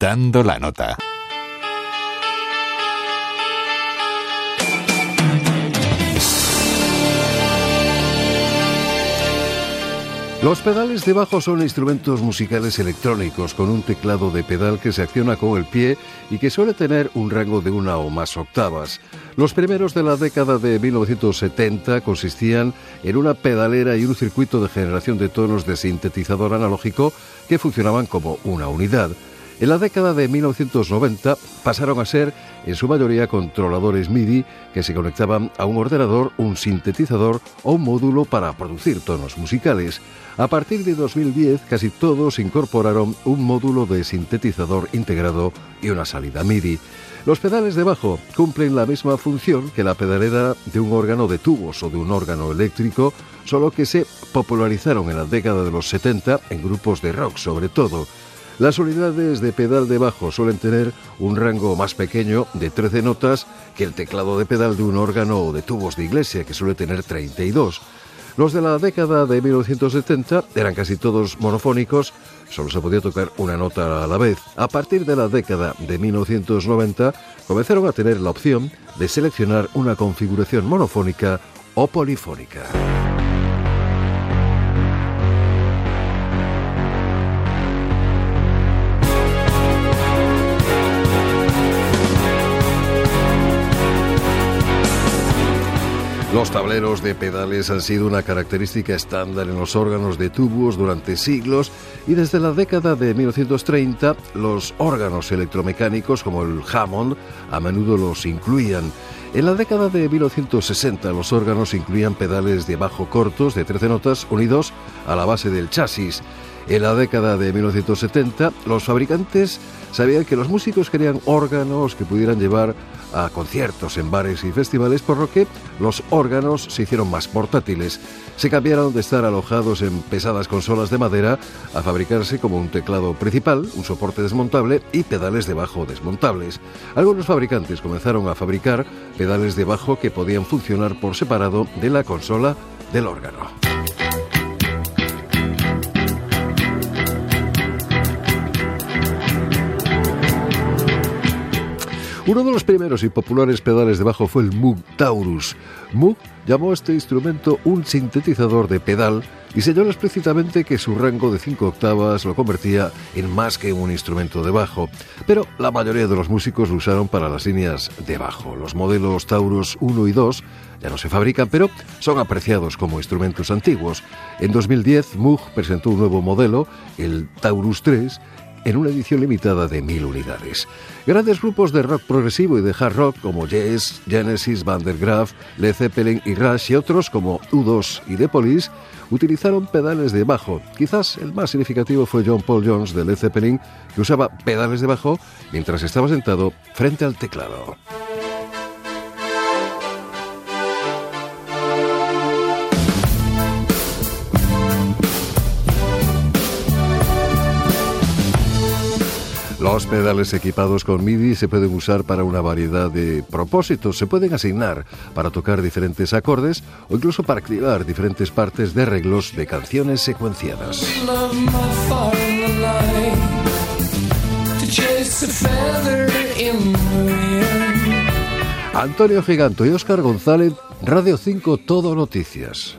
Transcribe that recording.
Dando la nota. Los pedales de bajo son instrumentos musicales electrónicos con un teclado de pedal que se acciona con el pie y que suele tener un rango de una o más octavas. Los primeros de la década de 1970 consistían en una pedalera y un circuito de generación de tonos de sintetizador analógico que funcionaban como una unidad. En la década de 1990 pasaron a ser en su mayoría controladores MIDI que se conectaban a un ordenador, un sintetizador o un módulo para producir tonos musicales. A partir de 2010 casi todos incorporaron un módulo de sintetizador integrado y una salida MIDI. Los pedales de bajo cumplen la misma función que la pedalera de un órgano de tubos o de un órgano eléctrico, solo que se popularizaron en la década de los 70 en grupos de rock sobre todo. Las unidades de pedal de bajo suelen tener un rango más pequeño de 13 notas que el teclado de pedal de un órgano o de tubos de iglesia, que suele tener 32. Los de la década de 1970 eran casi todos monofónicos, solo se podía tocar una nota a la vez. A partir de la década de 1990 comenzaron a tener la opción de seleccionar una configuración monofónica o polifónica. Los tableros de pedales han sido una característica estándar en los órganos de tubos durante siglos y desde la década de 1930 los órganos electromecánicos como el Hammond a menudo los incluían. En la década de 1960 los órganos incluían pedales de bajo cortos de 13 notas unidos a la base del chasis. En la década de 1970 los fabricantes sabían que los músicos querían órganos que pudieran llevar a conciertos en bares y festivales, por lo que los órganos se hicieron más portátiles. Se cambiaron de estar alojados en pesadas consolas de madera a fabricarse como un teclado principal, un soporte desmontable y pedales de bajo desmontables. Algunos fabricantes comenzaron a fabricar pedales de bajo que podían funcionar por separado de la consola del órgano. Uno de los primeros y populares pedales de bajo fue el Moog Taurus. Moog llamó a este instrumento un sintetizador de pedal y señaló explícitamente que su rango de 5 octavas lo convertía en más que un instrumento de bajo. Pero la mayoría de los músicos lo usaron para las líneas de bajo. Los modelos Taurus 1 y 2 ya no se fabrican, pero son apreciados como instrumentos antiguos. En 2010, Moog presentó un nuevo modelo, el Taurus 3, en una edición limitada de mil unidades. Grandes grupos de rock progresivo y de hard rock como Yes, Genesis, Van der Graaf, Led Zeppelin y Rush y otros como U2 y The Police utilizaron pedales de bajo. Quizás el más significativo fue John Paul Jones de Led Zeppelin, que usaba pedales de bajo mientras estaba sentado frente al teclado. Los pedales equipados con MIDI se pueden usar para una variedad de propósitos. Se pueden asignar para tocar diferentes acordes o incluso para activar diferentes partes de arreglos de canciones secuenciadas. Antonio Giganto y Óscar González, Radio 5 Todo Noticias.